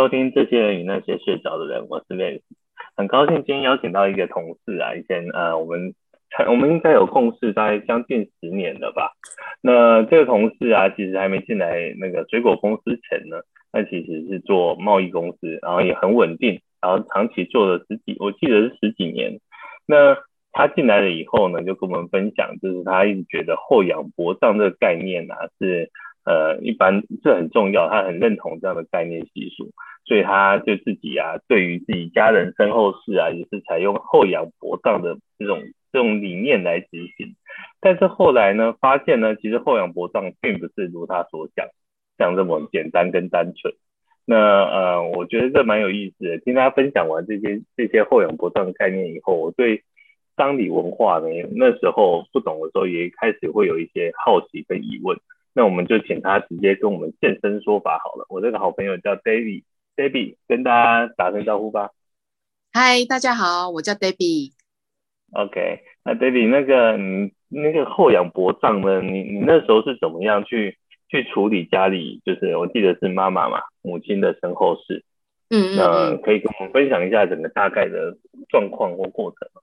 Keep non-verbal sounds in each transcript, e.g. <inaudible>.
收听这些人与那些睡着的人，我是 Vance，很高兴今天邀请到一个同事啊，以前呃我们我们应该有共事大概将近十年了吧。那这个同事啊，其实还没进来那个水果公司前呢，那其实是做贸易公司，然后也很稳定，然后长期做了十几，我记得是十几年。那他进来了以后呢，就跟我们分享，就是他一直觉得厚养薄葬这个概念啊是。呃，一般这很重要，他很认同这样的概念习俗，所以他就自己啊，对于自己家人身后事啊，也是采用厚养薄葬的这种这种理念来执行。但是后来呢，发现呢，其实厚养薄葬并不是如他所想，像这么简单跟单纯。那呃，我觉得这蛮有意思的。听他分享完这些这些厚养薄葬的概念以后，我对丧礼文化呢，那时候不懂的时候，也开始会有一些好奇跟疑问。那我们就请他直接跟我们现身说法好了。我这个好朋友叫 David Debbie，Debbie 跟大家打声招呼吧。嗨，大家好，我叫 Debbie。OK，那 Debbie 那个你那个厚养薄葬呢？你你那时候是怎么样去去处理家里？就是我记得是妈妈嘛，母亲的身后事。嗯嗯。那可以跟我们分享一下整个大概的状况或过程吗？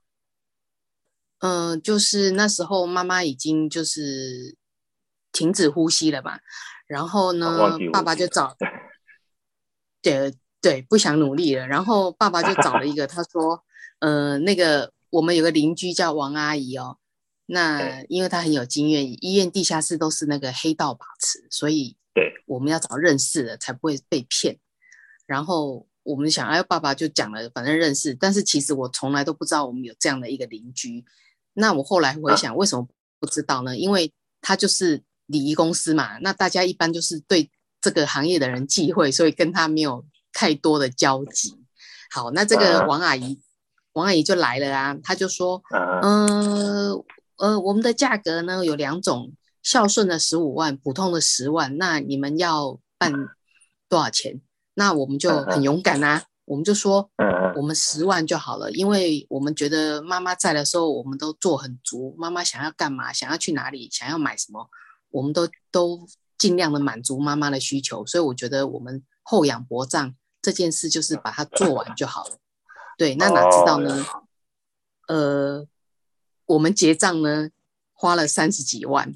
嗯、呃，就是那时候妈妈已经就是。停止呼吸了吧，然后呢，爸爸就找，<laughs> 对对，不想努力了。然后爸爸就找了一个，<laughs> 他说，呃，那个我们有个邻居叫王阿姨哦，那因为她很有经验，医院地下室都是那个黑道把持，所以对，我们要找认识的才不会被骗。然后我们想，哎，爸爸就讲了，反正认识，但是其实我从来都不知道我们有这样的一个邻居。那我后来回想，为什么不知道呢？因为他就是。礼仪公司嘛，那大家一般就是对这个行业的人忌讳，所以跟他没有太多的交集。好，那这个王阿姨，王阿姨就来了啊，她就说，嗯呃，呃，我们的价格呢有两种，孝顺的十五万，普通的十万，那你们要办多少钱？那我们就很勇敢啊，我们就说，我们十万就好了，因为我们觉得妈妈在的时候，我们都做很足，妈妈想要干嘛，想要去哪里，想要买什么。我们都都尽量的满足妈妈的需求，所以我觉得我们厚养薄葬这件事就是把它做完就好了。对，那哪知道呢？呃，我们结账呢花了三十几万，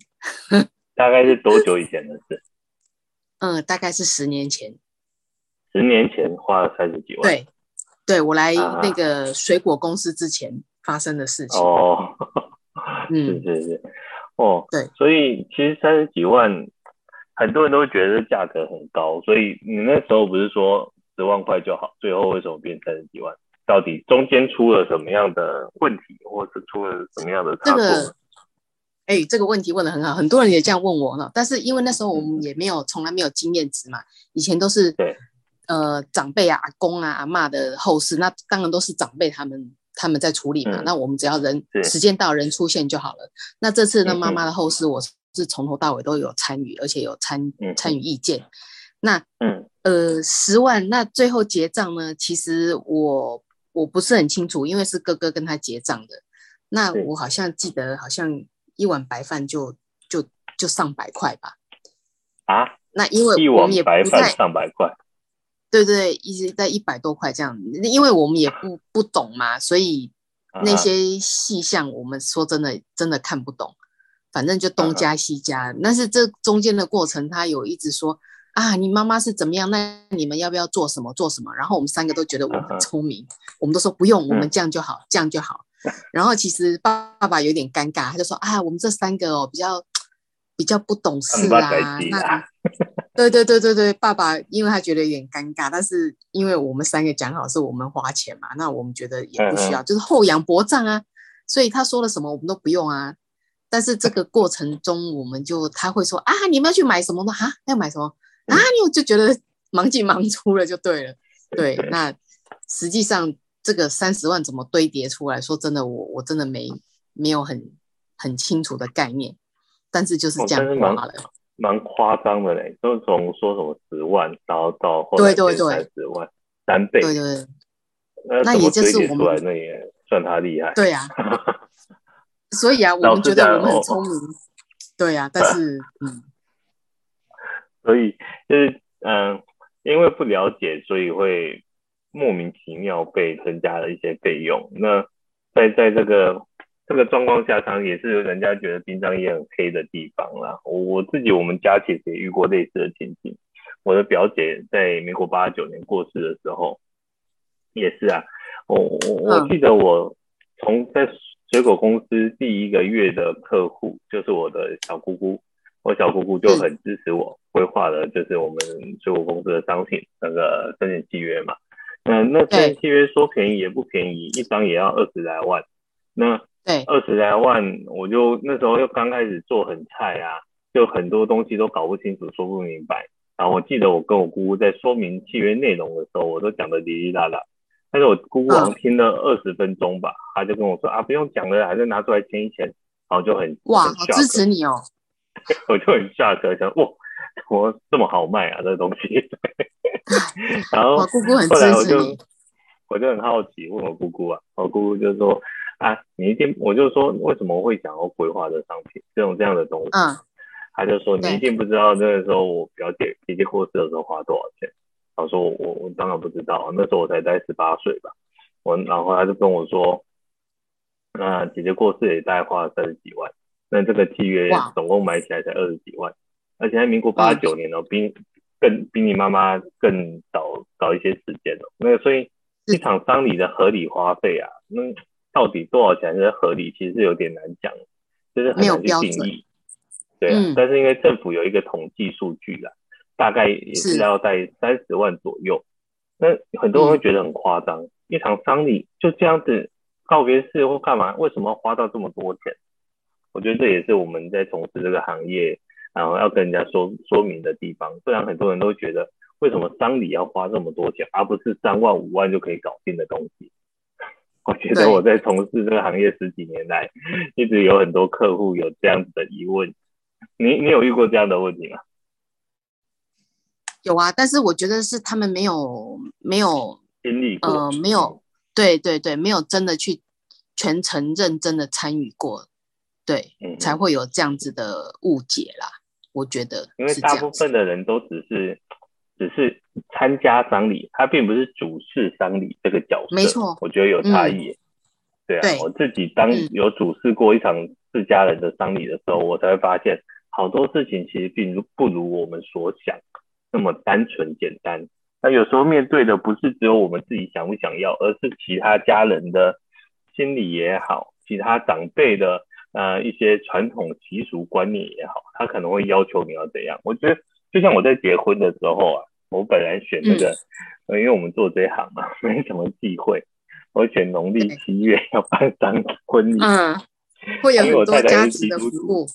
<laughs> 大概是多久以前的事？嗯，<laughs> 大概是十年前。十年前花了三十几万。对，对我来那个水果公司之前发生的事情。哦，嗯，<laughs> 是是是。哦，对，所以其实三十几万，很多人都会觉得价格很高，所以你那时候不是说十万块就好，最后为什么变三十几万？到底中间出了什么样的问题，或是出了什么样的差错？这个，哎，这个问题问得很好，很多人也这样问我呢。但是因为那时候我们也没有，从来没有经验值嘛，以前都是对，呃，长辈啊、阿公啊、阿嬷的后事，那当然都是长辈他们。他们在处理嘛，嗯、那我们只要人时间到人出现就好了。那这次呢，妈妈的后事我是从头到尾都有参与，而且有参参与意见。那嗯呃十万，那最后结账呢？其实我我不是很清楚，因为是哥哥跟他结账的。那我好像记得，好像一碗白饭就就就上百块吧。啊？那因为我们也白饭上百块。<laughs> 对对，一直在一百多块这样，因为我们也不 <laughs> 不懂嘛，所以那些细项我们说真的真的看不懂，反正就东加西加。但是这中间的过程，他有一直说啊，你妈妈是怎么样？那你们要不要做什么做什么？然后我们三个都觉得我很聪明，我们都说不用，我们这样就好，这样就好。<laughs> 然后其实爸爸有点尴尬，他就说啊，我们这三个哦比较比较不懂事啊，<laughs> 那。对对对对对，爸爸因为他觉得有点尴尬，但是因为我们三个讲好是我们花钱嘛，那我们觉得也不需要，嗯嗯就是厚养薄葬啊，所以他说了什么我们都不用啊。但是这个过程中，我们就他会说啊，你们要去买什么呢？哈，要买什么啊？你就觉得忙进忙出了就对了。对，那实际上这个三十万怎么堆叠出来？说真的，我我真的没没有很很清楚的概念，但是就是这样花了。蛮夸张的嘞，都从说什么十万，然后到后来变三十万，三倍。对对对，那也就是我们那也算他厉害。对呀、啊，所以啊，我们觉得我们很聪明。对呀、啊，<laughs> 但是嗯，所以就是嗯，因为不了解，所以会莫名其妙被增加了一些费用。那在在这个这个状况下，当然也是人家觉得殡葬业很黑的地方啦。我我自己我们家其实也遇过类似的情景。我的表姐在民国八十九年过世的时候，也是啊。我我我记得我从在水果公司第一个月的客户就是我的小姑姑，我小姑姑就很支持我规划了，就是我们水果公司的商品那个生前契约嘛。那那生前契约说便宜也不便宜，一张也要二十来万。那二十来万，我就那时候又刚开始做很菜啊，就很多东西都搞不清楚，说不明白。然后我记得我跟我姑姑在说明契约内容的时候，我都讲的哩哩啦啦。但是我姑姑好像听了二十分钟吧，她、嗯、就跟我说啊，不用讲了，还是拿出来签一签。然后就很哇，好支持你哦。<laughs> 我就很下车想哇，怎么这么好卖啊，这个东西。<laughs> 然后姑姑很支持你。后来我就我就很好奇问我姑姑啊，我姑姑就说啊，你一定，我就说为什么会想要规划的商品这种这样的东西。嗯。他就说：“你一定不知道那个时候我表姐姐姐过世的时候花多少钱。”他说：“我我当然不知道，那时候我才才十八岁吧。”我然后他就跟我说：“那姐姐过世也大概花了三十几万，那这个契约总共买起来才二十几万，而且在民国八九年哦，比更比你妈妈更早早一些时间哦。那所以一场丧礼的合理花费啊，那到底多少钱是合理，其实是有点难讲，就是很难去定义。”对、啊嗯，但是因为政府有一个统计数据啦，大概也是要在三十万左右。那很多人会觉得很夸张，嗯、一场丧礼就这样子告别式或干嘛，为什么要花到这么多钱？我觉得这也是我们在从事这个行业，然后要跟人家说说明的地方。不然很多人都觉得，为什么丧礼要花这么多钱，而不是三万五万就可以搞定的东西？<laughs> 我觉得我在从事这个行业十几年来，一直有很多客户有这样子的疑问。你你有遇过这样的问题吗？有啊，但是我觉得是他们没有没有经历过，呃，没有，对对对，没有真的去全程认真的参与过，对、嗯，才会有这样子的误解啦。我觉得，因为大部分的人都只是只是参加丧礼，他并不是主事丧礼这个角色，没错，我觉得有差异、嗯。对啊对，我自己当有主事过一场自家人的丧礼的时候、嗯，我才会发现。好多事情其实并不如我们所想那么单纯简单。那有时候面对的不是只有我们自己想不想要，而是其他家人的心理也好，其他长辈的呃一些传统习俗观念也好，他可能会要求你要怎样。我觉得就像我在结婚的时候啊，我本来选那个，嗯、因为我们做这一行嘛，<laughs> 没什么忌讳，我选农历七月要办丧婚礼，嗯，会有很多家庭的服务。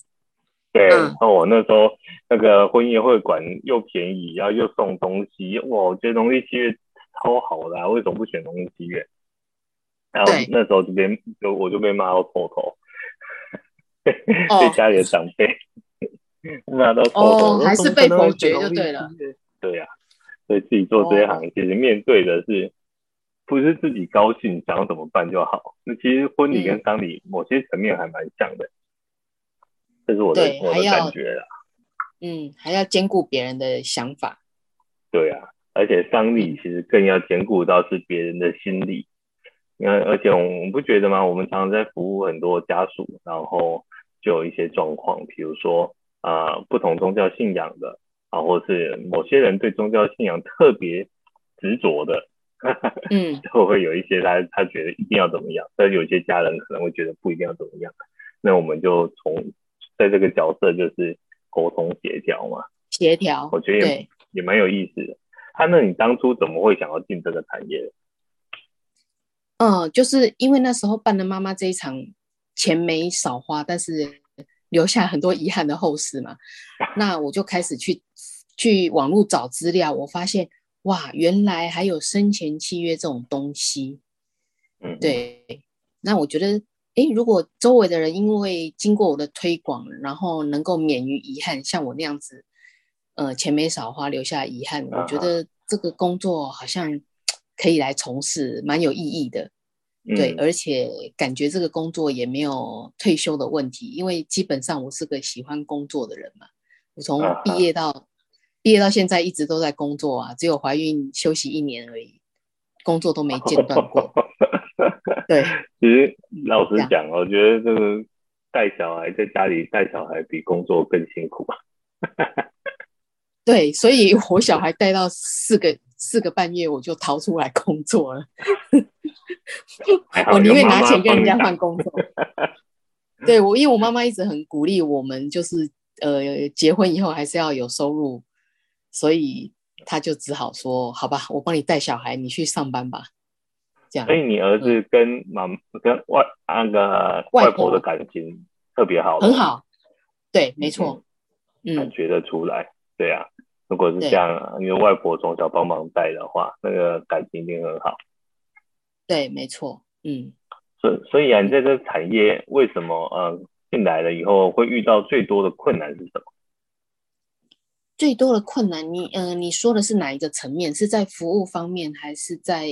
对，然后我那时候那个婚宴会馆又便宜，然后又送东西，哇，我觉得农历七月超好的，啊，为什么不选农历七月？然后那时候就被就我就被骂到臭头，<laughs> 被家里的长辈 <laughs> 骂到臭头，哦，还是被否决就对了。对呀，啊，所以自己做这一行，其实面对的是不是自己高兴想要怎么办就好？那其实婚礼跟丧礼某些层面还蛮像的。这是我的我的感觉啦，嗯，还要兼顾别人的想法。对啊，而且丧礼其实更要兼顾到是别人的心理。你看，而且我们不觉得吗？我们常常在服务很多家属，然后就有一些状况，比如说啊、呃，不同宗教信仰的啊，或是某些人对宗教信仰特别执着的，嗯，<laughs> 就会有一些他他觉得一定要怎么样，但有些家人可能会觉得不一定要怎么样。那我们就从在这个角色就是沟通协调嘛，协调，我觉得也也蛮有意思的。他、啊、那你当初怎么会想要进这个产业？嗯，就是因为那时候办了妈妈这一场，钱没少花，但是留下很多遗憾的后事嘛。<laughs> 那我就开始去去网络找资料，我发现哇，原来还有生前契约这种东西。嗯，对，那我觉得。诶，如果周围的人因为经过我的推广，然后能够免于遗憾，像我那样子，呃，钱没少花，留下遗憾，我觉得这个工作好像可以来从事，蛮有意义的。对，而且感觉这个工作也没有退休的问题，因为基本上我是个喜欢工作的人嘛。我从毕业到毕毕业到现在一直都在工作啊，只有怀孕休息一年而已，工作都没间断过。<laughs> <laughs> 对，其实老实讲，我觉得这个带小孩在家里带小孩比工作更辛苦。<laughs> 对，所以我小孩带到四个四个半月，我就逃出来工作了。<laughs> 我宁愿拿钱跟人家换工作。对我，因为我妈妈一直很鼓励我们，就是呃，结婚以后还是要有收入，所以她就只好说：“好吧，我帮你带小孩，你去上班吧。”这样。所以你儿子跟妈、嗯、跟外那个外婆的感情特别好，很好。对，没错，嗯，感觉得出来。对啊，如果是这样，因为外婆从小帮忙带的话，那个感情一定很好。对，没错，嗯。所所以啊，你在这个产业为什么呃进来了以后会遇到最多的困难是什么？最多的困难，你呃你说的是哪一个层面？是在服务方面，还是在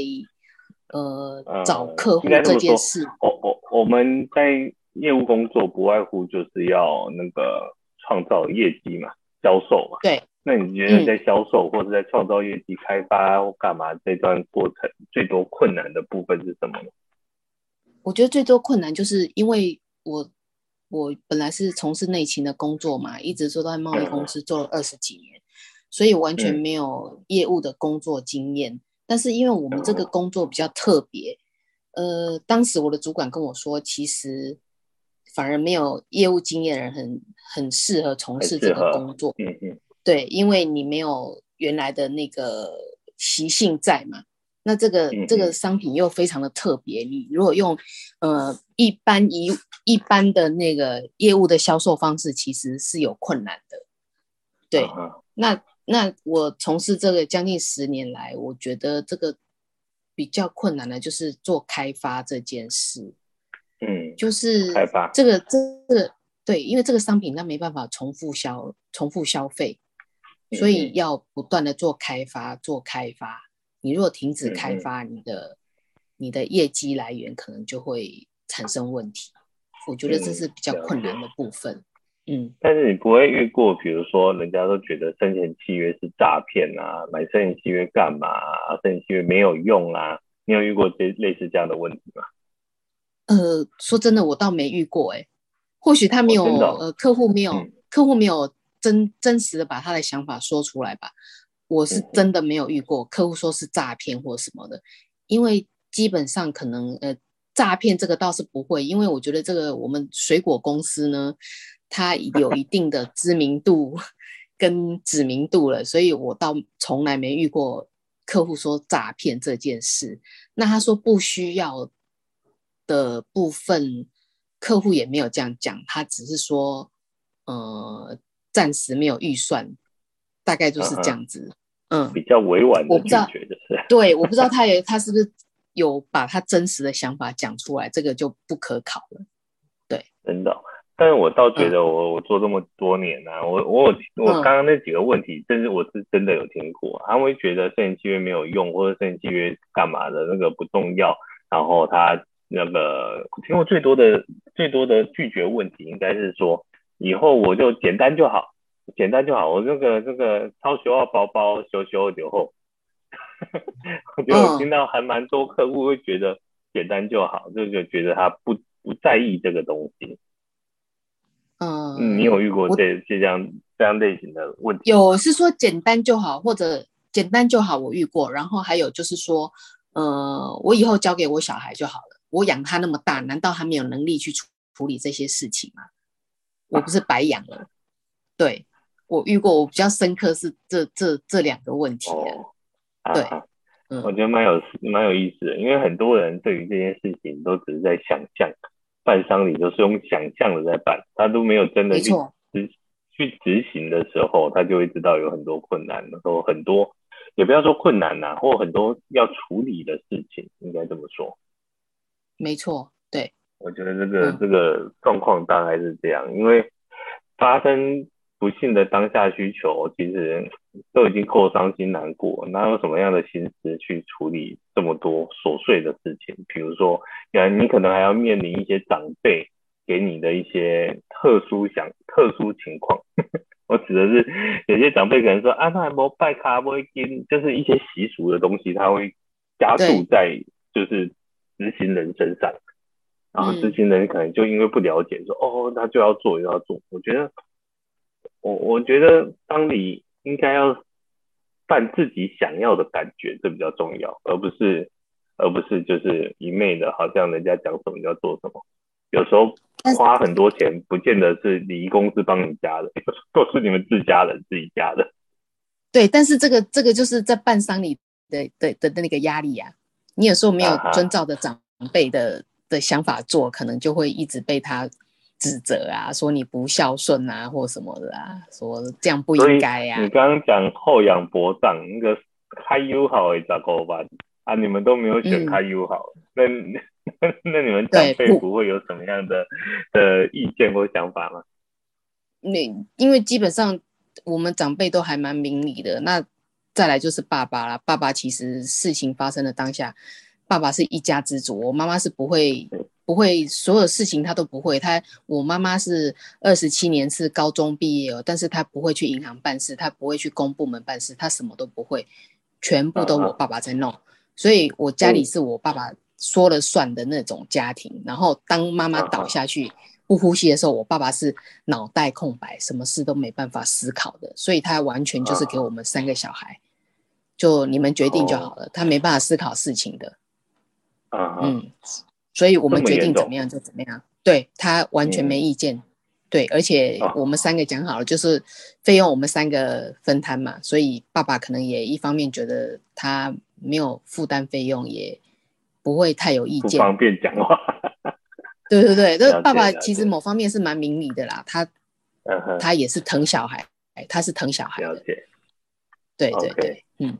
呃找客户这件事？我我我们在业务工作不外乎就是要那个创造业绩嘛，销售嘛。对。那你觉得在销售或者在创造业绩、开发或干嘛这段过程最多困难的部分是什么呢？我觉得最多困难就是因为我我本来是从事内勤的工作嘛，一直做到贸易公司做了二十几年，所以完全没有业务的工作经验。但是因为我们这个工作比较特别，呃，当时我的主管跟我说，其实反而没有业务经验的人很很适合从事这个工作。嗯嗯，对，因为你没有原来的那个习性在嘛。那这个这个商品又非常的特别，你如果用呃一般一一般的那个业务的销售方式，其实是有困难的。对，那那我从事这个将近十年来，我觉得这个比较困难的就是做开发这件事。嗯，就是开发这个这个对，因为这个商品它没办法重复消重复消费，所以要不断的做开发做开发。你如果停止开发，你的、嗯、你的业绩来源可能就会产生问题。我觉得这是比较困难的部分。嗯，但是你不会遇过，比如说人家都觉得生前契约是诈骗啊，买生前契约干嘛啊？生前契约没有用啊？你有遇过这类似这样的问题吗？呃，说真的，我倒没遇过、欸。哎，或许他没有，哦、呃，客户没有，嗯、客户没有真真实的把他的想法说出来吧。我是真的没有遇过客户说是诈骗或什么的，因为基本上可能呃诈骗这个倒是不会，因为我觉得这个我们水果公司呢，它有一定的知名度 <laughs> 跟知名度了，所以我倒从来没遇过客户说诈骗这件事。那他说不需要的部分，客户也没有这样讲，他只是说呃暂时没有预算。大概就是这样子，嗯，比较委婉的拒绝的是，<laughs> 对，我不知道他也他是不是有把他真实的想法讲出来，这个就不可考了。对，真的，但是我倒觉得我、嗯、我做这么多年呢、啊，我我我刚刚那几个问题，真是我是真的有听过，他会觉得摄影契约没有用，或者摄影契约干嘛的那个不重要，然后他那个听过最多的最多的拒绝问题，应该是说以后我就简单就好。简单就好，我这个这个超小号包包修修就后。<laughs> 我觉得我听到还蛮多客户会觉得简单就好，就就觉得他不不在意这个东西。嗯，嗯，你有遇过这这样这样类型的问题？有是说简单就好，或者简单就好，我遇过。然后还有就是说，呃，我以后交给我小孩就好了。我养他那么大，难道他没有能力去处处理这些事情吗？我不是白养了？啊、对。我遇过，我比较深刻是这这这两个问题。哦，对，嗯，我觉得蛮有蛮有意思的，因为很多人对于这件事情都只是在想象，办丧礼都是用想象的在办，他都没有真的去执去执行的时候，他就会知道有很多困难，然后很多也不要说困难呐，或很多要处理的事情，应该这么说。没错，对，我觉得这个这个状况大概是这样，因为发生。不幸的当下需求，其实都已经够伤心难过，哪有什么样的心思去处理这么多琐碎的事情？比如说，你可能还要面临一些长辈给你的一些特殊想特殊情况，<laughs> 我指的是有些长辈可能说啊，他还没拜卡不会跟，就是一些习俗的东西，他会加注在就是执行人身上，然后执行人可能就因为不了解说，说、嗯、哦，那就要做就要做。我觉得，我我觉得当你应该要办自己想要的感觉，这比较重要，而不是而不是就是一昧的，好像人家讲什么就要做什么。有时候花很多钱，不见得是礼仪公司帮你加的，都是你们自家人自己加的。对，但是这个这个就是在办丧礼的的的的那个压力啊，你有时候没有遵照着长辈的、uh. 的想法做，可能就会一直被他指责啊，说你不孝顺啊，或什么的啊，说这样不应该呀、啊。你刚刚讲厚养薄葬，那个开 U 好诶咋搞办啊？你们都没有选开 U 好，那、嗯。<laughs> 那你们长辈不会有什么样的的意见或想法吗？那因为基本上我们长辈都还蛮明理的。那再来就是爸爸啦，爸爸其实事情发生的当下，爸爸是一家之主，我妈妈是不会不会所有事情他都不会。他我妈妈是二十七年是高中毕业哦，但是他不会去银行办事，他不会去公部门办事，他什么都不会，全部都我爸爸在弄。啊、所以我家里是我爸爸。说了算的那种家庭，然后当妈妈倒下去不呼吸的时候，我爸爸是脑袋空白，什么事都没办法思考的，所以他完全就是给我们三个小孩，就你们决定就好了，他没办法思考事情的。嗯，所以我们决定怎么样就怎么样，对，他完全没意见，对，而且我们三个讲好了，就是费用我们三个分摊嘛，所以爸爸可能也一方面觉得他没有负担费用也。不会太有意见，不方便讲话。对对对，这 <laughs> 爸爸其实某方面是蛮明理的啦，他、uh-huh. 他也是疼小孩，他是疼小孩的。了解。对对对，okay. 嗯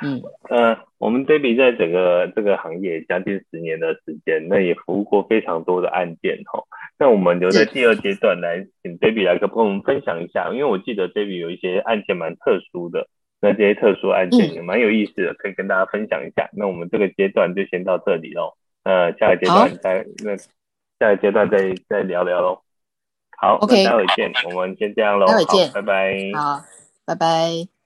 嗯。呃，我们 Debbie 在整个这个行业将近十年的时间，那也服务过非常多的案件哈。那我们留在第二阶段来请 Debbie 来跟我们分享一下，因为我记得 Debbie 有一些案件蛮特殊的。那这些特殊案件也蛮有意思的，嗯，可以跟大家分享一下。那我们这个阶段就先到这里喽。呃，下个阶段再那下个阶段再再聊聊喽。好，OK，待会见。我们先这样喽。待会见，拜拜。好，拜拜。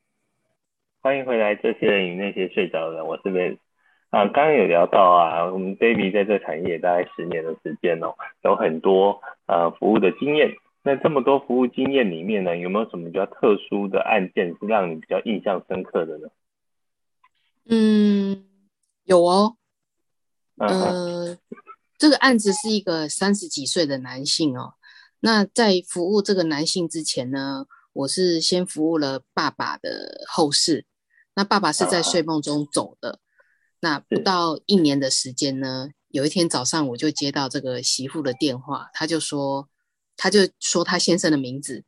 欢迎回来，这些人与那些睡着的人，我是 Vance 啊。刚刚有聊到啊，我们 Debbie 在这产业大概十年的时间哦，有很多呃服务的经验。那这么多服务经验里面呢，有没有什么比较特殊的案件是让你比较印象深刻的呢？嗯，有哦。呃，这个案子是一个三十几岁的男性哦。那在服务这个男性之前呢，我是先服务了爸爸的后事。那爸爸是在睡梦中走的。那不到一年的时间呢，有一天早上我就接到这个媳妇的电话，他就说。他就说他先生的名字，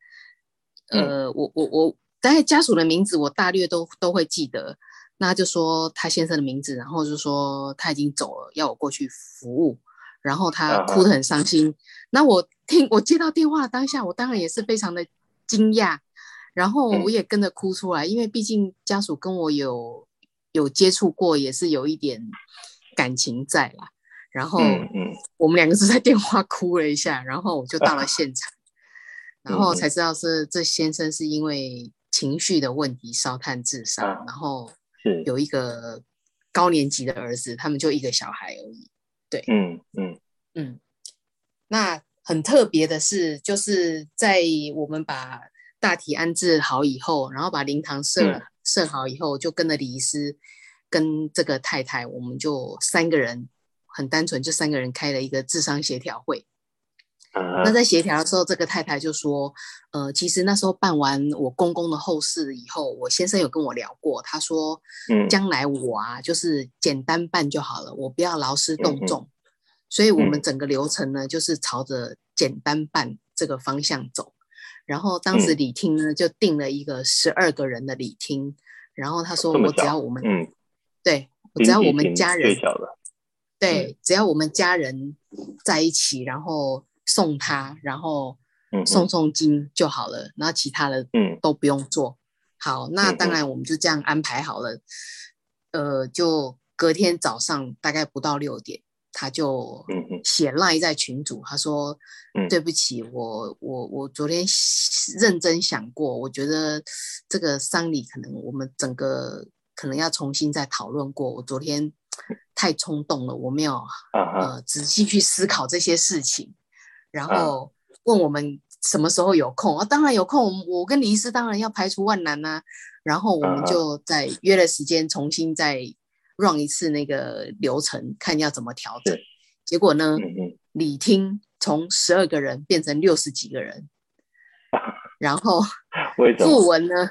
呃，我我我大概家属的名字我大略都都会记得。那就说他先生的名字，然后就说他已经走了，要我过去服务。然后他哭得很伤心。那我听我接到电话的当下，我当然也是非常的惊讶，然后我也跟着哭出来，因为毕竟家属跟我有有接触过，也是有一点感情在啦。然后，我们两个是在电话哭了一下，然后我就到了 <laughs> 现场，然后才知道是这先生是因为情绪的问题烧炭自杀，然后有一个高年级的儿子，他们就一个小孩而已。对，嗯嗯嗯。那很特别的是，就是在我们把大体安置好以后，然后把灵堂设设好以后，就跟着李医师跟这个太太，我们就三个人。很单纯，就三个人开了一个智商协调会。Uh-huh. 那在协调的时候，这个太太就说：“呃，其实那时候办完我公公的后事以后，我先生有跟我聊过，他说，将来我啊，就是简单办就好了，我不要劳师动众。Uh-huh. 所以，我们整个流程呢，就是朝着简单办这个方向走。然后，当时礼厅呢，就定了一个十二个人的礼厅。然后他说，我只要我们，对，我只要我们家人。”对，只要我们家人在一起，然后送他，然后送送经就好了，然后其他的都不用做。好，那当然我们就这样安排好了。呃，就隔天早上大概不到六点，他就写赖在群主，他说：“对不起，我我我昨天认真想过，我觉得这个丧礼可能我们整个可能要重新再讨论过。我昨天太冲动了，我没有呃仔细去思考这些事情，然后问我们什么时候有空啊？当然有空，我跟李医师当然要排除万难呐。然后我们就再约了时间，重新再 run 一次那个流程，看要怎么调整。”结果呢？礼厅从十二个人变成六十几个人，<laughs> 然后傅文呢？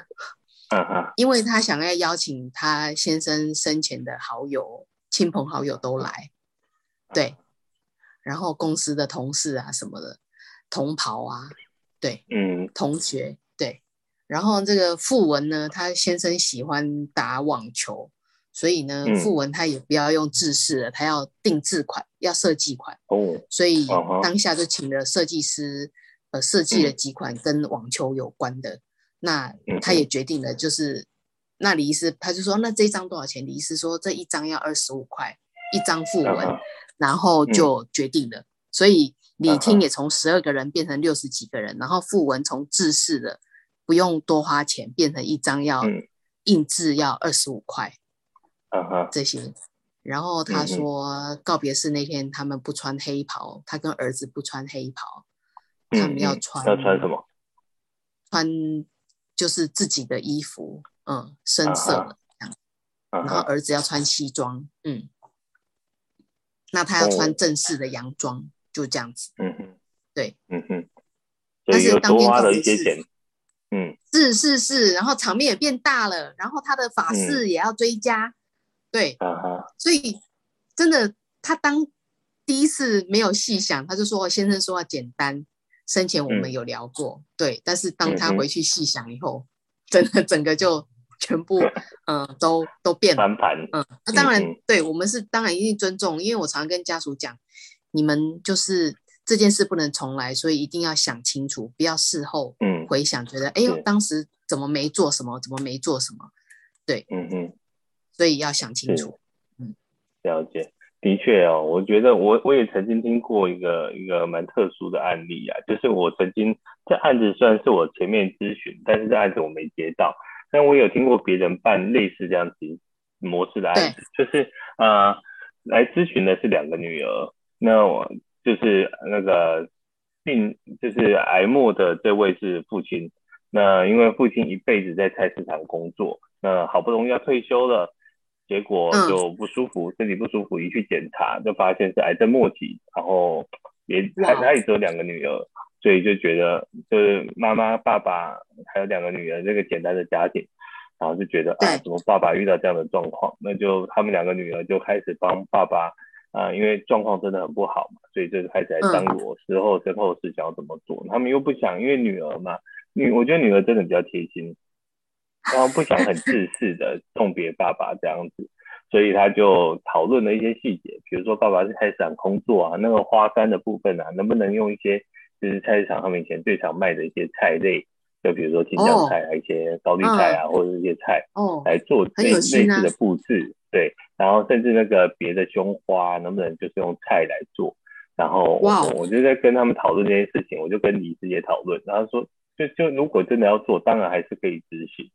因为他想要邀请他先生生前的好友、亲朋好友都来，对，然后公司的同事啊什么的，同袍啊，对，嗯，同学，对，然后这个傅文呢，他先生喜欢打网球。所以呢，富文他也不要用制式了，他要定制款，要设计款。哦，所以当下就请了设计师，呃，设计了几款跟网球有关的。那他也决定了，就是那李医师他就说，那这一张多少钱？李医师说这一张要二十五块一张訃闻，然后就决定了。所以李听也从十二个人变成六十几个人，然后訃闻从制式的不用多花钱，变成一张要印制要二十五块。Uh. 这些，然后他说告别式那天他们不穿黑袍，他跟儿子不穿黑袍，他们要穿要穿什么？穿就是自己的衣服，嗯，深色的这样。Uh huh. 然后儿子要穿西装，嗯，那他要穿正式的洋装，uh. 就这样子。嗯哼，对，嗯哼。但是当天的一些钱，嗯，是是是，然后场面也变大了，然后他的法式也要追加。对，uh huh. 所以真的，他当第一次没有细想，他就说：“我先生说要简单，生前我们有聊过。嗯”对，但是当他回去细想以后，整个、嗯、整个就全部嗯、<laughs> 呃、都都变了。翻。嗯，那当然，嗯、对我们是当然一定尊重，因为我常跟家属讲，你们就是这件事不能重来，所以一定要想清楚，不要事后嗯回想，觉得哎呦当时怎么没做什么，怎么没做什么？对，嗯嗯。所以要想清楚，嗯，了解，的确哦，我觉得我我也曾经听过一个一个蛮特殊的案例啊，就是我曾经这案子虽然是我前面咨询，但是这案子我没接到，但我有听过别人办类似这样子模式的案子，就是啊、呃，来咨询的是两个女儿，那我就是那个病就是癌末的这位是父亲，那因为父亲一辈子在菜市场工作，那好不容易要退休了。结果就不舒服，嗯、身体不舒服，一去检查就发现是癌症末期，然后也还他也只有两个女儿，所以就觉得就是妈妈、爸爸还有两个女儿这个简单的家庭，然后就觉得啊，怎么爸爸遇到这样的状况？那就他们两个女儿就开始帮爸爸啊、呃，因为状况真的很不好嘛，所以就开始来张罗事后身后事想要怎么做。他们又不想，因为女儿嘛，女我觉得女儿真的比较贴心。然后不想很自私的送别爸爸这样子，所以他就讨论了一些细节，比如说爸爸是菜市场工作啊，那个花干的部分啊，能不能用一些就是菜市场他们以前最常卖的一些菜类，就比如说青椒菜啊，一些高丽菜啊，或者是一些菜，哦，来做类类似的布置，对，然后甚至那个别的胸花能不能就是用菜来做，然后哇，我就在跟他们讨论这件事情，我就跟李师姐讨论，然后说就就如果真的要做，当然还是可以执行。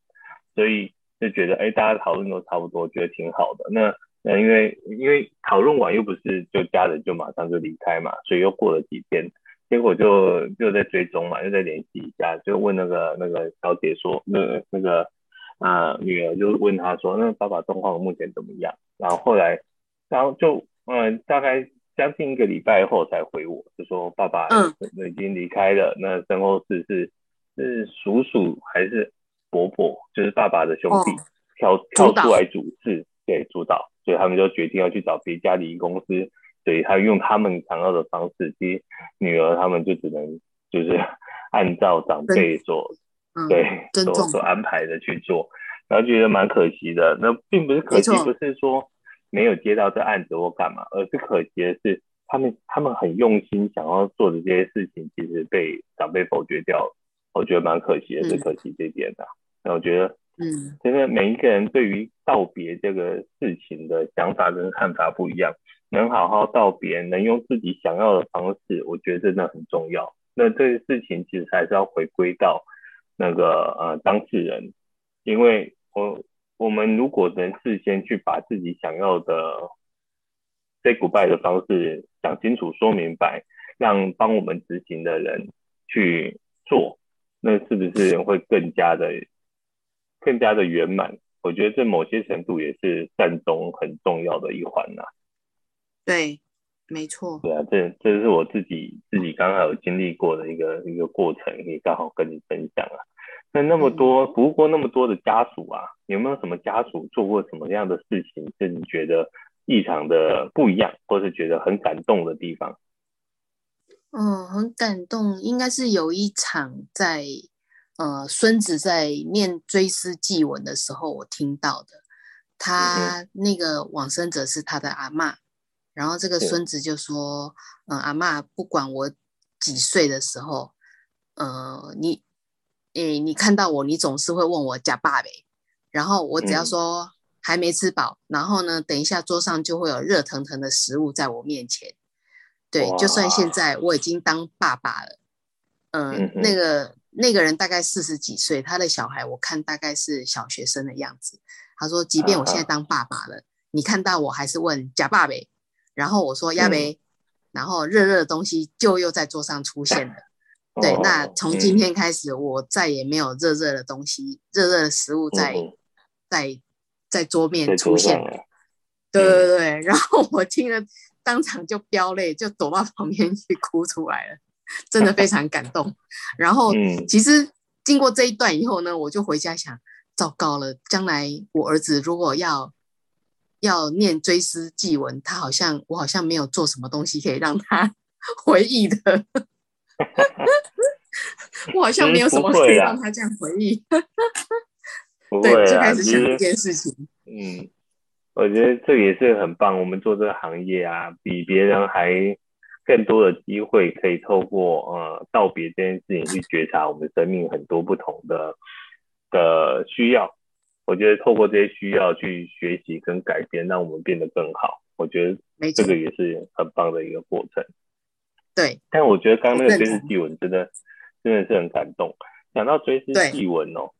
所以就觉得，哎，大家讨论都差不多，觉得挺好的。那那因为因为讨论完又不是就家人就马上就离开嘛，所以又过了几天，结果就就在追踪嘛，又在联系一下，就问那个那个小姐说，那那个啊、呃、女儿就问她说，那爸爸状况目前怎么样？然后后来，然后就嗯、呃、大概将近一个礼拜后才回我，就说爸爸已经离开了，那身后事是是叔叔还是？伯伯就是爸爸的兄弟，哦、跳跳出来主事，对，主导，所以他们就决定要去找别家礼仪公司，所以他用他们想要的方式，其实女儿他们就只能就是 <laughs> 按照长辈所、嗯、对所所安排的去做，然后觉得蛮可惜的。那并不是可惜，不是说没有接到这案子或干嘛，而是可惜的是他们他们很用心想要做的这些事情，其实被长辈否决掉了。我觉得蛮可惜的，是可惜这点的。嗯那我觉得，嗯，真的每一个人对于道别这个事情的想法跟看法不一样。能好好道别，能用自己想要的方式，我觉得真的很重要。那这个事情其实还是要回归到那个呃当事人，因为我我们如果能事先去把自己想要的 say goodbye 的方式讲清楚、说明白，让帮我们执行的人去做，那是不是会更加的更加的圆满？我觉得这某些程度也是善终很重要的一环呐、啊。对，没错。对啊，这这是我自己自己刚好有经历过的一个一个过程，也刚好跟你分享啊。那那么多服务过那么多的家属啊，有没有什么家属做过什么样的事情，是你觉得异常的不一样，或是觉得很感动的地方？嗯，很感动，应该是有一场在。呃，孙子在念追思祭文的时候，我听到的，他那个往生者是他的阿妈，然后这个孙子就说：“嗯、呃，阿妈，不管我几岁的时候，呃，你，诶，你看到我，你总是会问我假爸呗，然后我只要说还没吃饱，然后呢，等一下桌上就会有热腾腾的食物在我面前，对，就算现在我已经当爸爸了，呃、嗯，那个。”那个人大概四十几岁，他的小孩我看大概是小学生的样子。他说：“即便我现在当爸爸了，啊、你看到我还是问假爸呗？然后我说亚梅，然后热热的东西就又在桌上出现了。<laughs> 哦、对，那从今天开始，我再也没有热热的东西、热热的食物在、嗯、在在桌面出现了。对对对，然后我听了当场就飙泪，就躲到旁边去哭出来了。真的非常感动，<laughs> 然后其实经过这一段以后呢，我就回家想，糟糕了，将来我儿子如果要要念追思祭文，他好像我好像没有做什么东西可以让他 <laughs> 回忆的，我好像没有什么可以让他这样回忆，<laughs> 对，就开始想这件事情。嗯，我觉得这也是很棒，我们做这个行业啊，比别人还。更多的机会可以透过呃道别这件事情去觉察我们生命很多不同的的需要。我觉得透过这些需要去学习跟改变，让我们变得更好。我觉得这个也是很棒的一个过程。对，但我觉得刚刚那个追思祭文真的真的是很感动。讲到追思祭文哦，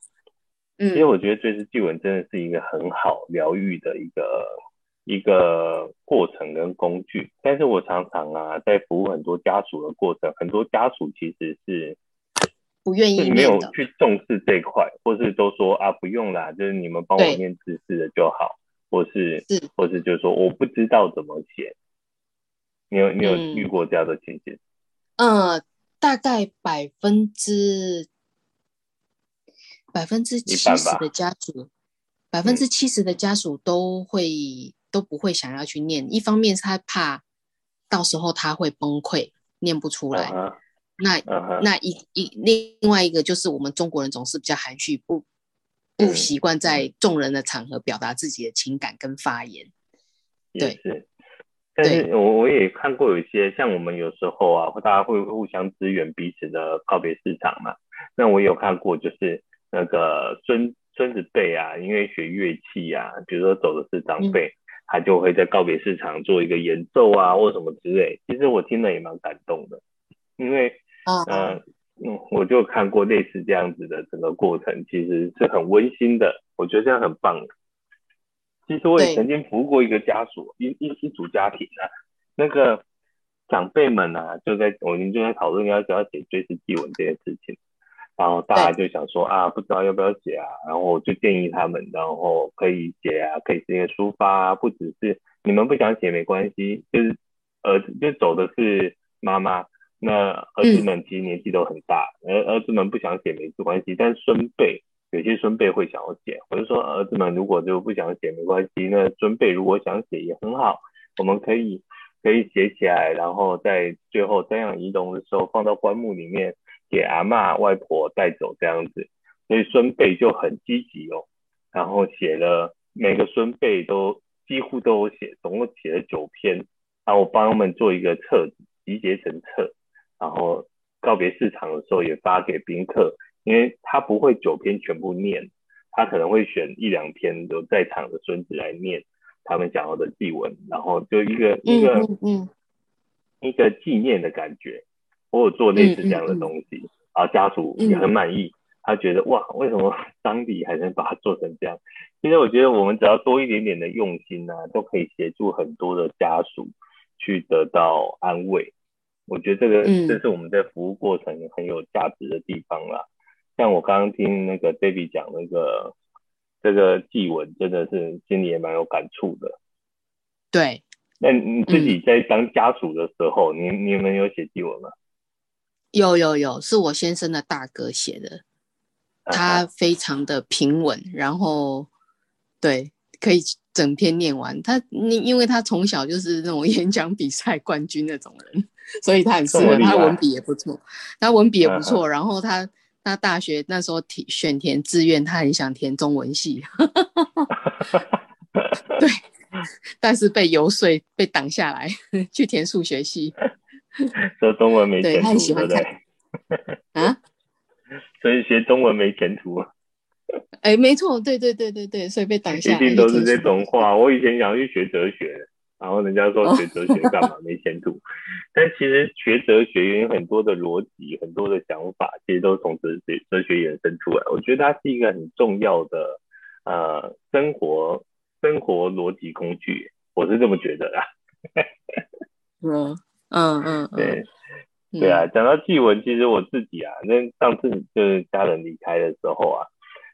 嗯，其实我觉得追思祭文真的是一个很好疗愈的一个。一个过程跟工具，但是我常常啊，在服务很多家属的过程，很多家属其实是不愿意，没有去重视这一块，或是都说啊不用啦，就是你们帮我念字式的就好，或是，是。或是就是说我不知道怎么写，你有你有遇过这样的情形？嗯，呃，大概百分之百分之七十的家属，百分之七十的家属都会。都不会想要去念，一方面是他怕到时候他会崩溃，念不出来。Uh -huh. 那、uh -huh. 那一一另外一个就是我们中国人总是比较含蓄，不不习惯在众人的场合表达自己的情感跟发言。对，是。但是我我也看过有一些像我们有时候啊，大家会互相支援彼此的告别市场嘛。那我有看过，就是那个孙孙子辈啊，因为学乐器啊，比如说走的是长辈。嗯他就会在告别市场做一个演奏啊，或什么之类。其实我听了也蛮感动的，因为，嗯嗯，我就看过类似这样子的整个过程，其实是很温馨的。我觉得这样很棒。其实我也曾经服务过一个家属，一一一组家庭啊，那个长辈们啊，就在我们就在讨论要不要写追思祭文这件事情。然后大家就想说啊，不知道要不要写啊，然后我就建议他们，然后可以写啊，可以直接抒发啊，不只是你们不想写没关系，就是儿子就走的是妈妈，那儿子们其实年纪都很大，儿、嗯、儿子们不想写没关系，但孙辈有些孙辈会想要写，我就说儿子们如果就不想写没关系，那孙辈如果想写也很好，我们可以可以写起来，然后在最后瞻仰仪容的时候放到棺木里面。给阿嬷、外婆带走这样子，所以孙辈就很积极哦，然后写了每个孙辈都几乎都有写，总共写了九篇，然后我帮他们做一个册子，集结成册，然后告别市场的时候也发给宾客，因为他不会九篇全部念，他可能会选一两篇有在场的孙子来念，他们想要的祭文，然后就一个一个嗯嗯。一个纪念的感觉。我有做类似这样的东西，嗯嗯嗯、啊，家属也很满意，他觉得哇，为什么 <laughs> 当地还能把它做成这样？其实我觉得我们只要多一点点的用心呢、啊，都可以协助很多的家属去得到安慰。我觉得这个、嗯、这是我们在服务过程很有价值的地方啦。像我刚刚听那个 David 讲那个这个祭文，真的是心里也蛮有感触的。对，那你自己在当家属的时候，嗯、你你们有写祭文吗？有有有，是我先生的大哥写的，他非常的平稳，啊、然后。对，可以整篇念完。他，你因为他从小就是那种 <laughs> 演讲比赛冠军那种人，所以他很适合。他文笔也不错，他文笔也不错。然后他，他大学那时候填选填志愿，他很想填中文系。<laughs> 对，<laughs> 但是被游说被挡下来，去填数学系。说中文没前途，对，他很喜欢看。啊？<laughs> 所以学中文没前途。哎，没错，对对对对对，所以被挡下。一定都是这种话。我以前想要去学哲学，然后人家说学哲学干嘛没前途。<laughs> 但其实学哲学也有很多的逻辑，很多的想法，其实都从哲学哲学衍生出来。我觉得它是一个很重要的呃生活生活逻辑工具，我是这么觉得的。<laughs> 嗯嗯嗯，对对啊，讲到祭文，其实我自己啊，那上次就是家人离开的时候啊。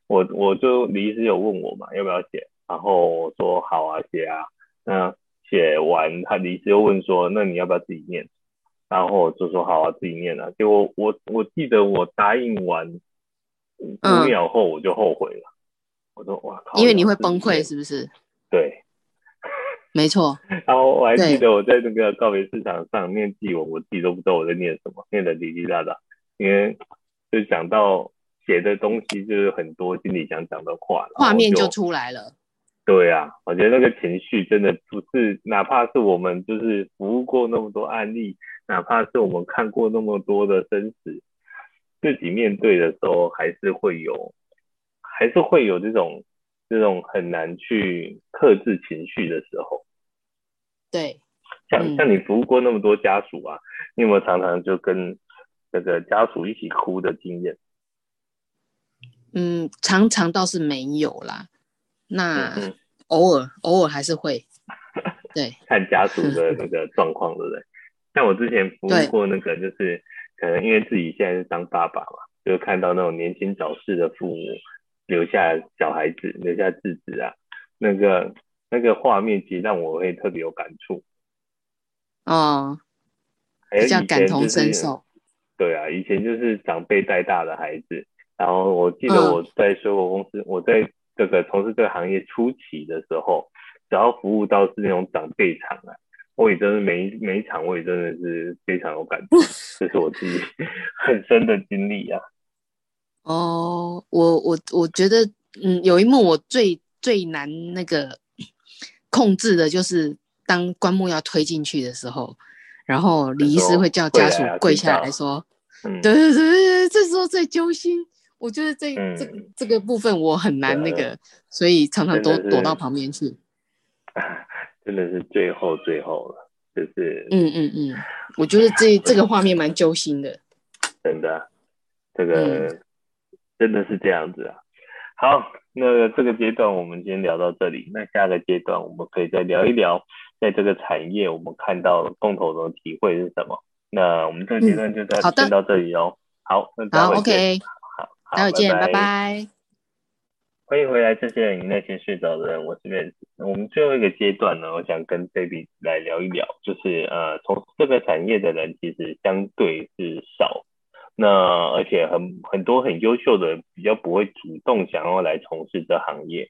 我我就李医师有问我嘛，要不要写，然后我说好啊，写啊。那写完，他李医师又问说，那你要不要自己念？然后我就说好啊，自己念啊。结果我我记得我答应完五秒后我就后悔了，嗯、我说哇靠，因为你会崩溃是不是？对，没错。然后我还记得我在那个告别市场上念祭文，我自己都不知道我在念什么，念的滴滴答答，因为就讲到。写的东西就是很多心里想讲的话，画面就出来了。对啊，我觉得那个情绪真的不是，哪怕是我们就是服务过那么多案例，哪怕是我们看过那么多的生死，自己面对的时候还是会有，还是会有这种这种很难去克制情绪的时候。对，像像你服务过那么多家属啊，你有没有常常就跟那个家属一起哭的经验？嗯，常常倒是没有啦。那偶尔、嗯、偶尔还是会，<laughs> 对，看家属的 <laughs> 那个状况，对不对？像我之前服务过那个，就是可能因为自己现在是当爸爸嘛，就看到那种年轻早逝的父母留下小孩子，留下自己啊，那个那个画面其实让我会特别有感触。哦，比较感同身受。对啊，以前就是长辈带大的孩子。然后我记得我在水果公司，嗯、我在这个从事这个行业初期的时候，只要服务到是那种长辈场啊，我也真的每一每一场我也真的是非常有感触，这是我自己 <laughs> 很深的经历啊。哦，我我我觉得，嗯，有一幕我最最难那个控制的就是当棺木要推进去的时候，然后李医师会叫家属跪下来说，嗯、对对对对，这时候最揪心。我觉得这、嗯、这这个部分我很难那个，所以常常都躲到旁边去。<laughs> 真的是最后最后了，就是嗯嗯嗯，我觉得这这个画面蛮揪心的。真的，这个、嗯、真的是这样子啊。好，那这个阶段我们先聊到这里，那下个阶段我们可以再聊一聊，在这个产业我们看到共同的体会是什么？那我们这个阶段就到先到这里哦。好，那好，OK 好。待会见，拜拜。欢迎回来，这些人与那些睡着的人，我是 Vance。我们最后一个阶段呢，我想跟 Debbie 来聊一聊，就是呃，从这个产业的人其实相对是少，那而且很很多很优秀的人，比较不会主动想要来从事这行业。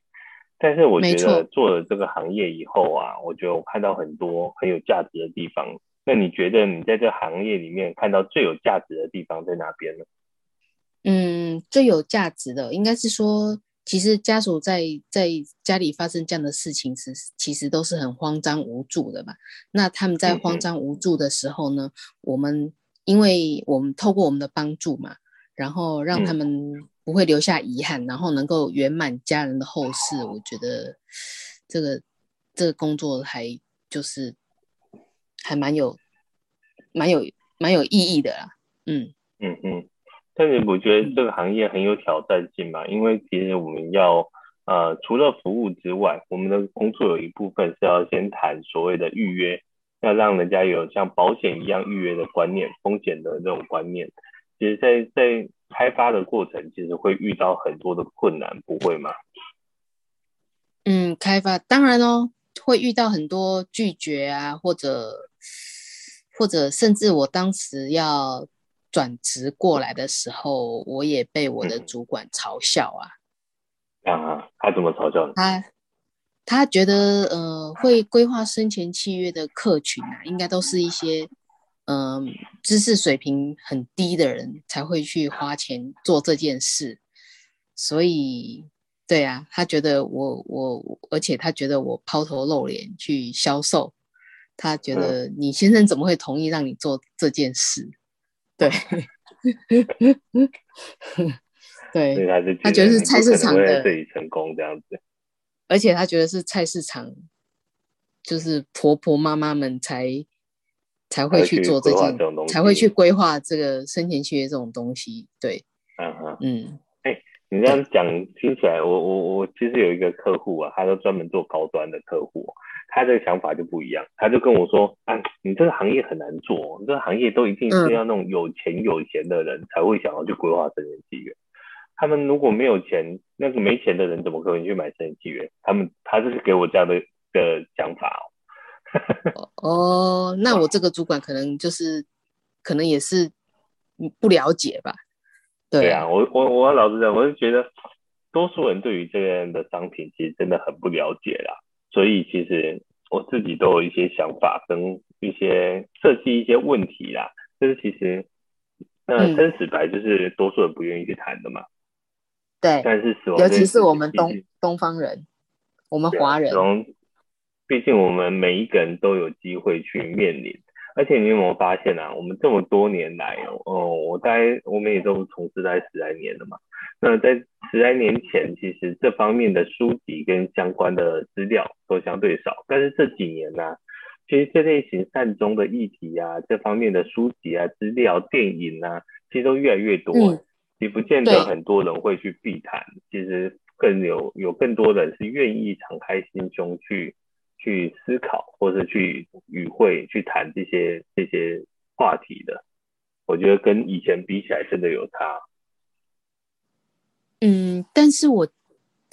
但是我觉得做了这个行业以后啊，我觉得我看到很多很有价值的地方。那你觉得你在这行业里面看到最有价值的地方在哪边呢？嗯，最有价值的应该是说，其实家属在在家里发生这样的事情时，其实都是很慌张无助的吧。那他们在慌张无助的时候呢，嗯、我们因为我们透过我们的帮助嘛，然后让他们不会留下遗憾，嗯、然后能够圆满家人的后事。我觉得这个这个工作还就是还蛮有蛮有蛮有意义的啦。嗯嗯嗯，但是我觉得这个行业很有挑战性嘛，因为其实我们要呃除了服务之外，我们的工作有一部分是要先谈所谓的预约，要让人家有像保险一样预约的观念，风险的这种观念。其实在，在在开发的过程，其实会遇到很多的困难，不会吗？嗯，开发当然哦，会遇到很多拒绝啊，或者或者甚至我当时要转职过来的时候，我也被我的主管嘲笑啊。嗯、啊，他怎么嘲笑你？他他觉得呃，会规划生前契约的客群啊，应该都是一些。嗯，知识水平很低的人才会去花钱做这件事，所以，对啊，他觉得我我，而且他觉得我抛头露脸去销售，他觉得你先生怎么会同意让你做这件事？对，<laughs> 对，他觉得是菜市场的，自己成功这样子，而且他觉得是菜市场，就是婆婆妈妈们才。才会去做这件，才会去规划这个生前契约这种东西。对，嗯哼，嗯，哎、欸，你这样讲听起来，我我我其实有一个客户啊，他都专门做高端的客户，他这个想法就不一样，他就跟我说，啊，你这个行业很难做，你这个行业都一定是要那种有钱有闲的人才会想要去规划生前契约，他们如果没有钱，那个没钱的人怎么可能去买生前契约？他们他就是给我这样的的想法哦。<laughs> 哦，那我这个主管可能就是，可能也是不了解吧。对，对啊，我我我老实讲，我是觉得多数人对于这样的商品其实真的很不了解啦。所以其实我自己都有一些想法跟一些设计一些问题啦。但是其实，那生死白就是多数人不愿意去谈的嘛。对，但是死亡，尤其是我们东东方人，我们华人。毕竟我们每一个人都有机会去面临，而且你有没有发现啊？我们这么多年来哦，我在我们也都从事在十来年了嘛。那在十来年前，其实这方面的书籍跟相关的资料都相对少，但是这几年呢、啊，其实这类型善终的议题啊，这方面的书籍啊、资料、电影啊，其实都越来越多。嗯，也不见得很多人会去避谈，其实更有有更多人是愿意敞开心胸去。去思考，或者去与会、去谈这些这些话题的，我觉得跟以前比起来，真的有差。嗯，但是我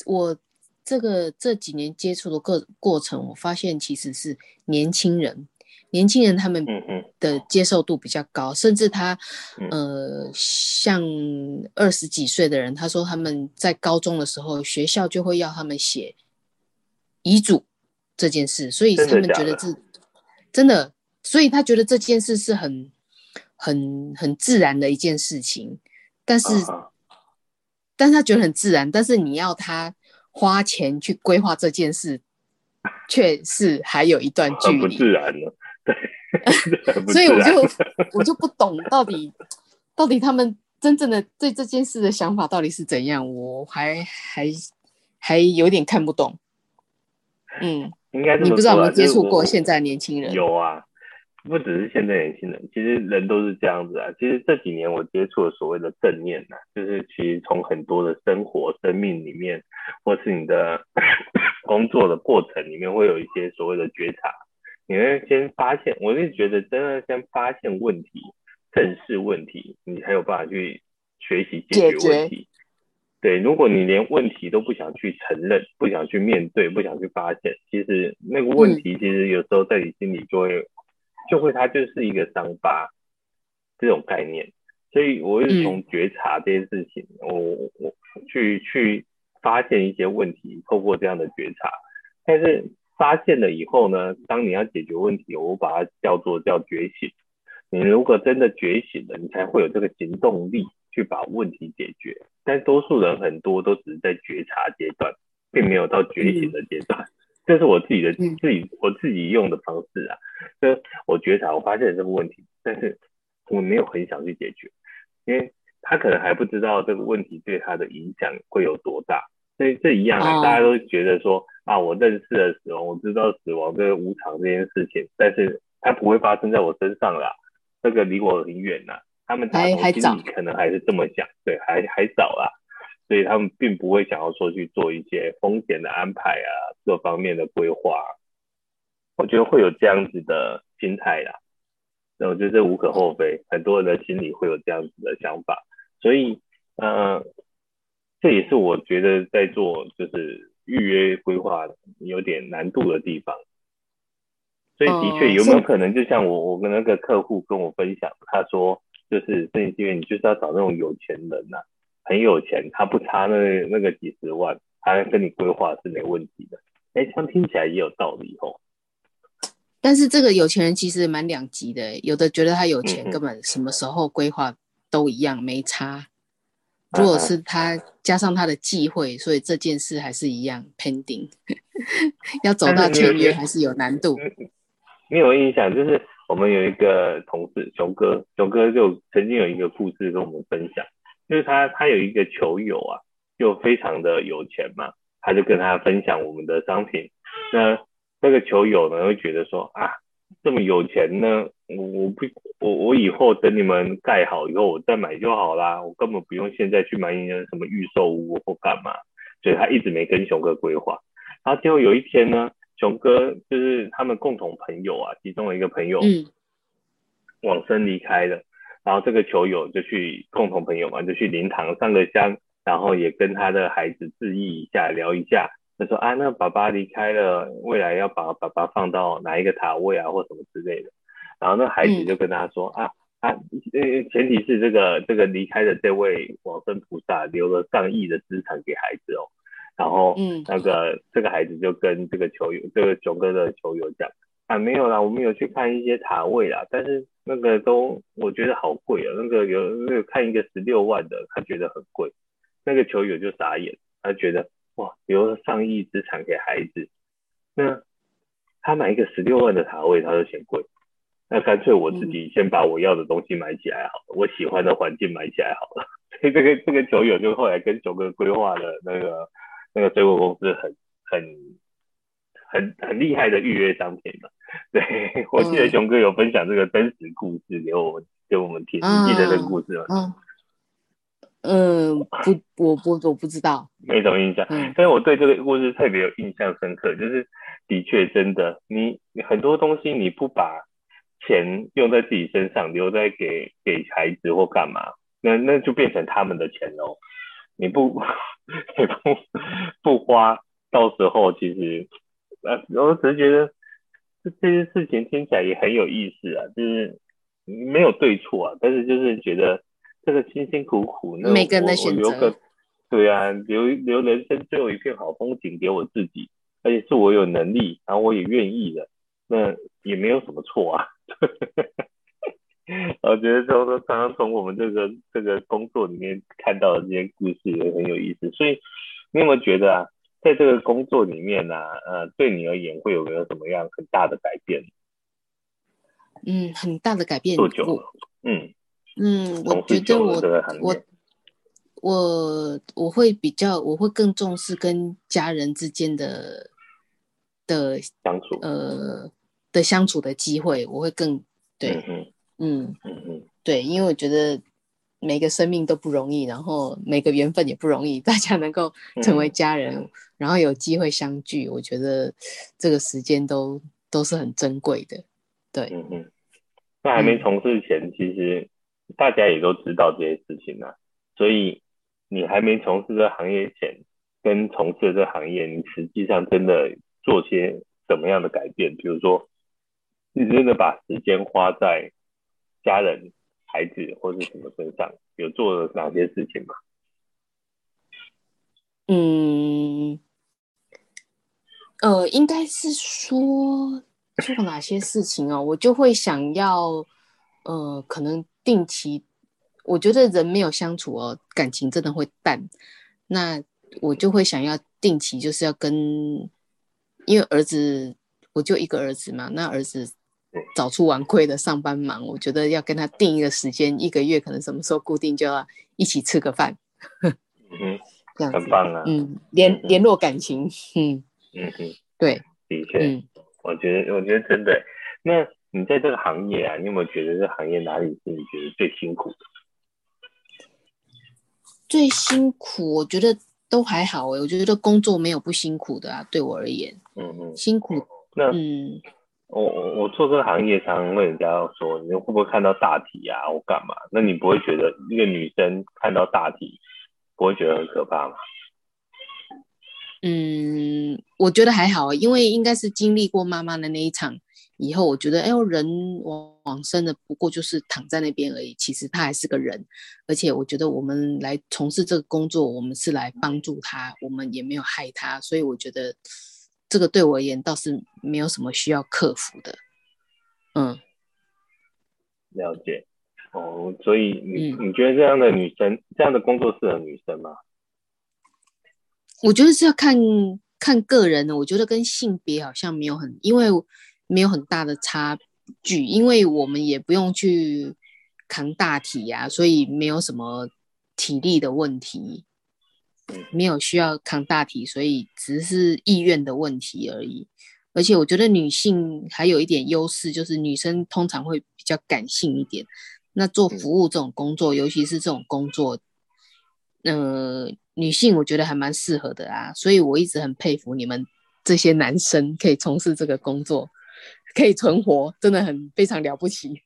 我这个这几年接触的过过程，我发现其实是年轻人，年轻人他们的接受度比较高，嗯、甚至他呃，像二十几岁的人，他说他们在高中的时候，学校就会要他们写遗嘱。这件事，所以他们觉得这真的，所以他觉得这件事是很、很、很自然的一件事情。但是，uh-huh. 但是他觉得很自然，但是你要他花钱去规划这件事，却是还有一段距离。不自然了，对。<laughs> 所以我就 <laughs> 我就不懂到底到底他们真正的对这件事的想法到底是怎样，我还还还有点看不懂。嗯。应该你不知道有没有接触过现在年轻人？有啊，不只是现在年轻人，其实人都是这样子啊。其实这几年我接触了所谓的正念呐、啊，就是其实从很多的生活、生命里面，或是你的 <coughs> 工作的过程里面，会有一些所谓的觉察。你会先发现，我是觉得真的先发现问题、正视问题，你才有办法去学习解决问题。对，如果你连问题都不想去承认，不想去面对，不想去发现，其实那个问题其实有时候在你心里就会，就会它就是一个伤疤这种概念。所以我是从觉察这件事情，我我去去发现一些问题，透过这样的觉察。但是发现了以后呢，当你要解决问题，我把它叫做叫觉醒。你如果真的觉醒了，你才会有这个行动力。去把问题解决，但多数人很多都只是在觉察阶段，并没有到觉醒的阶段。这是我自己的自己我自己用的方式啊。就我觉察，我发现了这个问题，但是我没有很想去解决，因为他可能还不知道这个问题对他的影响会有多大。所以这一样啊，大家都觉得说啊，我认识了死亡，我知道死亡这个无常这件事情，但是它不会发生在我身上啦，这个离我很远呐。他们还还早，可能还是这么想，对，还还早啦，所以他们并不会想要说去做一些风险的安排啊，各方面的规划。我觉得会有这样子的心态啦，那我觉得这无可厚非，很多人的心里会有这样子的想法，所以，呃，这也是我觉得在做就是预约规划有点难度的地方。所以的确有没有可能，就像我我跟那个客户跟我分享，他说就是这因为你就是要找那种有钱人呐、啊，很有钱，他不差那那个几十万，他跟你规划是没问题的。哎，这样听起来也有道理哦。但是这个有钱人其实蛮两极的，有的觉得他有钱，根本什么时候规划都一样没差。如果是他加上他的忌讳，所以这件事还是一样 pending，<laughs> 要走到签约还是有难度。你有印象，就是我们有一个同事熊哥，熊哥就曾经有一个故事跟我们分享，就是他他有一个球友啊，就非常的有钱嘛，他就跟他分享我们的商品，那。那个球友呢，会觉得说啊，这么有钱呢，我我不我我以后等你们盖好以后，我再买就好啦，我根本不用现在去买一些什么预售屋或干嘛，所以他一直没跟熊哥规划。然后结果有一天呢，熊哥就是他们共同朋友啊，其中的一个朋友，嗯，往生离开了，然后这个球友就去共同朋友嘛，就去灵堂上个香，然后也跟他的孩子致意一下，聊一下。他说啊，那爸爸离开了，未来要把爸爸放到哪一个塔位啊，或什么之类的。然后那孩子就跟他说、嗯、啊啊，呃，前提是这个这个离开的这位往生菩萨留了上亿的资产给孩子哦。然后嗯，那个这个孩子就跟这个球友，这个熊哥的球友讲啊，没有啦，我们有去看一些塔位啦，但是那个都我觉得好贵啊，那个有那个看一个十六万的，他觉得很贵。那个球友就傻眼，他觉得。哇，留了上亿资产给孩子，那他买一个十六万的塔位，他就嫌贵，那干脆我自己先把我要的东西买起来好了，嗯、我喜欢的环境买起来好了。<laughs> 所以这个这个球友就后来跟熊哥规划了那个那个水果公司很很很很厉害的预约商品嘛。<laughs> 对，我记得熊哥有分享这个真实故事给我们给我们听，你记得这个故事吗？嗯嗯，不，我不，我不知道，没什么印象。嗯，但是我对这个故事特别有印象深刻，就是的确真的，你很多东西你不把钱用在自己身上，留在给给孩子或干嘛，那那就变成他们的钱喽。你不 <laughs> 你不不花，到时候其实，呃，我只是觉得这这些事情听起来也很有意思啊，就是没有对错啊，但是就是觉得。这个辛辛苦苦，那每个人的选择，对啊，留留人生最后一片好风景给我自己，而且是我有能力，然后我也愿意的，那也没有什么错啊。<laughs> 我觉得就是常常从我们这个这个工作里面看到的这些故事也很有意思。所以你有没有觉得啊，在这个工作里面呢、啊，呃，对你而言会有没有什么样很大的改变？嗯，很大的改变。多久了？嗯。嗯，我觉得我我我我会比较，我会更重视跟家人之间的的相处，呃的相处的机会，我会更对，嗯嗯嗯对，因为我觉得每个生命都不容易，然后每个缘分也不容易，<laughs> 大家能够成为家人，嗯、然后有机会相聚，我觉得这个时间都都是很珍贵的，对，嗯嗯，在还没从事前，其实。大家也都知道这些事情啊，所以你还没从事这行业前，跟从事这行业，你实际上真的做些什么样的改变？比如说，你真的把时间花在家人、孩子或是什么身上，有做了哪些事情吗？嗯，呃，应该是说做哪些事情哦，我就会想要，呃，可能。定期，我觉得人没有相处哦，感情真的会淡。那我就会想要定期，就是要跟，因为儿子我就一个儿子嘛，那儿子早出晚归的上班忙，我觉得要跟他定一个时间，一个月可能什么时候固定就要一起吃个饭。嗯，这样子很棒啊。嗯，联联络感情。嗯嗯嗯，对，的确，嗯，我觉得我觉得真的。那你在这个行业啊，你有没有觉得这行业哪里是你觉得最辛苦的？最辛苦，我觉得都还好哎，我觉得工作没有不辛苦的啊，对我而言，嗯嗯，辛苦。那嗯，我我我做这个行业，常常问人家说，你会不会看到大体啊，我干嘛？那你不会觉得一个女生看到大体，不会觉得很可怕吗？嗯，我觉得还好，因为应该是经历过妈妈的那一场以后，我觉得，哎呦，人往生的不过就是躺在那边而已，其实他还是个人，而且我觉得我们来从事这个工作，我们是来帮助他，我们也没有害他，所以我觉得这个对我而言倒是没有什么需要克服的。嗯，了解。哦，所以你、嗯、你觉得这样的女生，这样的工作适合女生吗？我觉得是要看看个人的，我觉得跟性别好像没有很，因为没有很大的差距，因为我们也不用去扛大体呀、啊，所以没有什么体力的问题，没有需要扛大体，所以只是意愿的问题而已。而且我觉得女性还有一点优势，就是女生通常会比较感性一点，那做服务这种工作，尤其是这种工作，呃。女性我觉得还蛮适合的啊，所以我一直很佩服你们这些男生可以从事这个工作，可以存活，真的很非常了不起。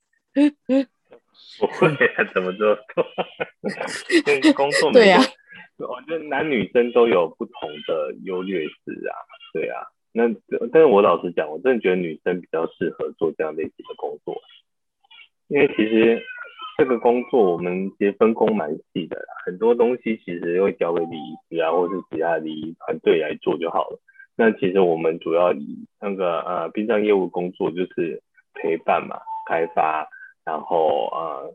不会啊，<laughs> 怎么做？跟工作。对啊，我觉得男女生都有不同的优劣势啊。对啊，那但是我老实讲，我真的觉得女生比较适合做这样类型的工作，因为其实。这个工作我们其实分工蛮细的啦，很多东西其实会交给礼仪师啊，或是其他礼仪团队来做就好了。那其实我们主要以那个呃殡葬业务工作就是陪伴嘛，开发，然后呃，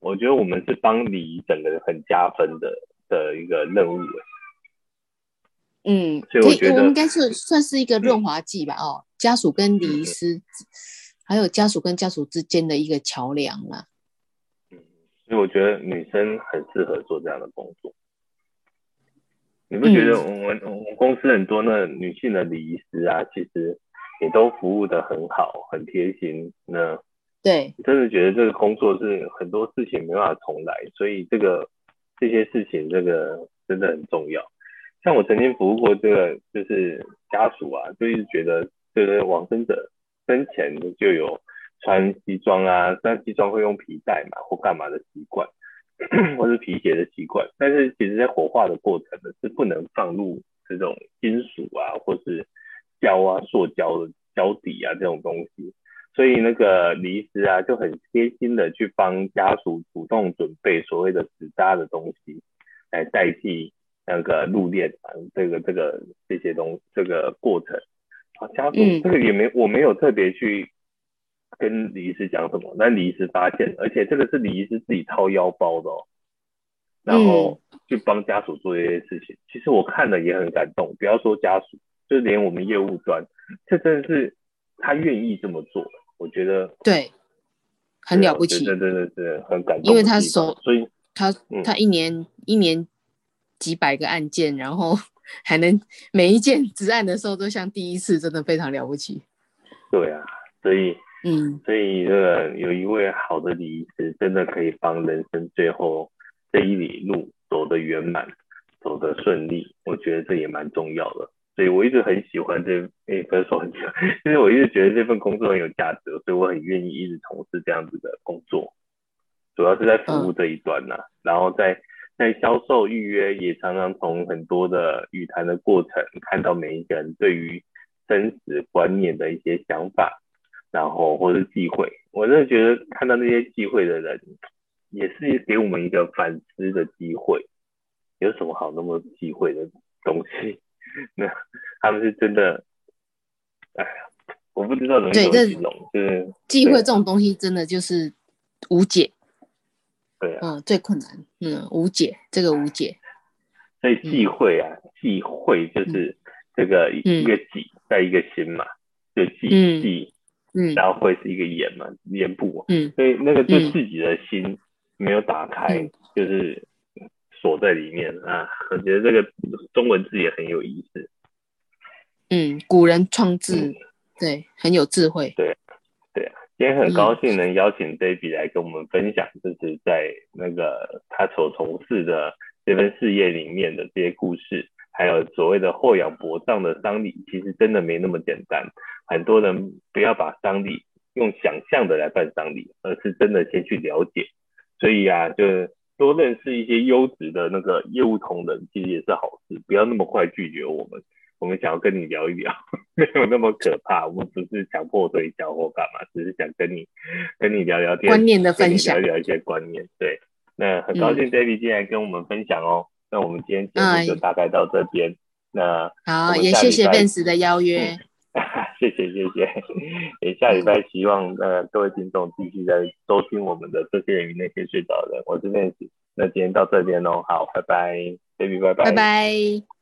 我觉得我们是帮礼仪整个很加分的的一个任务。嗯，所以我觉得我们应该是算是一个润滑剂吧，嗯、哦，家属跟礼仪师，还有家属跟家属之间的一个桥梁啦。所以我觉得女生很适合做这样的工作。你不觉得我们、嗯、我们公司很多那女性的礼仪师啊，其实也都服务得很好，很贴心。那对，真的觉得这个工作是很多事情没办法重来，所以这个这些事情这个真的很重要。像我曾经服务过这个就是家属啊，就一直觉得这个往生者生前就有。穿西装啊，穿西装会用皮带嘛，或干嘛的习惯，<clears throat> 或是皮鞋的习惯。但是其实，在火化的过程呢，是不能放入这种金属啊，或是胶啊、塑胶的胶底啊这种东西。所以那个礼仪师啊，就很贴心的去帮家属主动准备所谓的纸扎的东西，来代替那个入殓啊，这个这个这些东这个过程。啊，家属这个也没，我没有特别去。跟李医师讲什么？那李医师发现，而且这个是李医师自己掏腰包的哦，然后去帮家属做这些事情。嗯、其实我看了也很感动，不要说家属，就连我们业务端，这真的是他愿意这么做。我觉得对，很了不起，对对对对，很感动。因为他手，所以他他一年、嗯、一年几百个案件，然后还能每一件 <laughs> 执案的时候都像第一次，真的非常了不起。对啊，所以。嗯，所以这个有一位好的礼仪师，真的可以帮人生最后这一里路走得圆满，走得顺利。我觉得这也蛮重要的。所以我一直很喜欢这，诶、欸，不是说很喜欢，<laughs> 其实我一直觉得这份工作很有价值，所以我很愿意一直从事这样子的工作。主要是在服务这一端呢、啊，嗯、然后在在销售预约，也常常从很多的语谈的过程，看到每一个人对于生死观念的一些想法。然后或是忌讳，我真的觉得看到那些忌讳的人，也是给我们一个反思的机会。有什么好那么忌讳的东西？<laughs> 那他们是真的，哎呀，我不知道怎么形容。对，就是忌讳这种东西，真的就是无解。对啊，嗯，最困难，嗯，无解，这个无解。所以忌讳啊，忌讳就是这个一个己在一个心嘛，就忌忌。嗯，然后会是一个眼嘛，眼部，嗯，所以那个对自己的心没有打开，嗯、就是锁在里面啊。我觉得这个中文字也很有意思。嗯，古人创字，嗯、对，很有智慧。对，对。啊，今天很高兴能邀请 Debbie 来跟我们分享，就是在那个他所从事的这份事业里面的这些故事，还有所谓的祸养伯葬的丧礼，其实真的没那么简单。很多人不要把丧礼用想象的来办丧礼，而是真的先去了解。所以啊，就多认识一些优质的那个业务同仁，其实也是好事。不要那么快拒绝我们。我们想要跟你聊一聊，<laughs> 没有那么可怕。我们不是强迫推销或干嘛，只是想跟你跟你聊聊天，观念的分享，聊聊一些观念。对，那很高兴 David 进来跟我们分享哦。嗯、那我们今天节目就大概到这边。嗯、那好，也谢谢 Vance 的邀约。嗯、<laughs> 谢谢谢谢。也下礼拜希望呃各位听众继续在收听我们的这些人与那些睡着的人。我是 Vance。那今天到这边喽，好，拜拜，Debbie，拜拜，拜拜。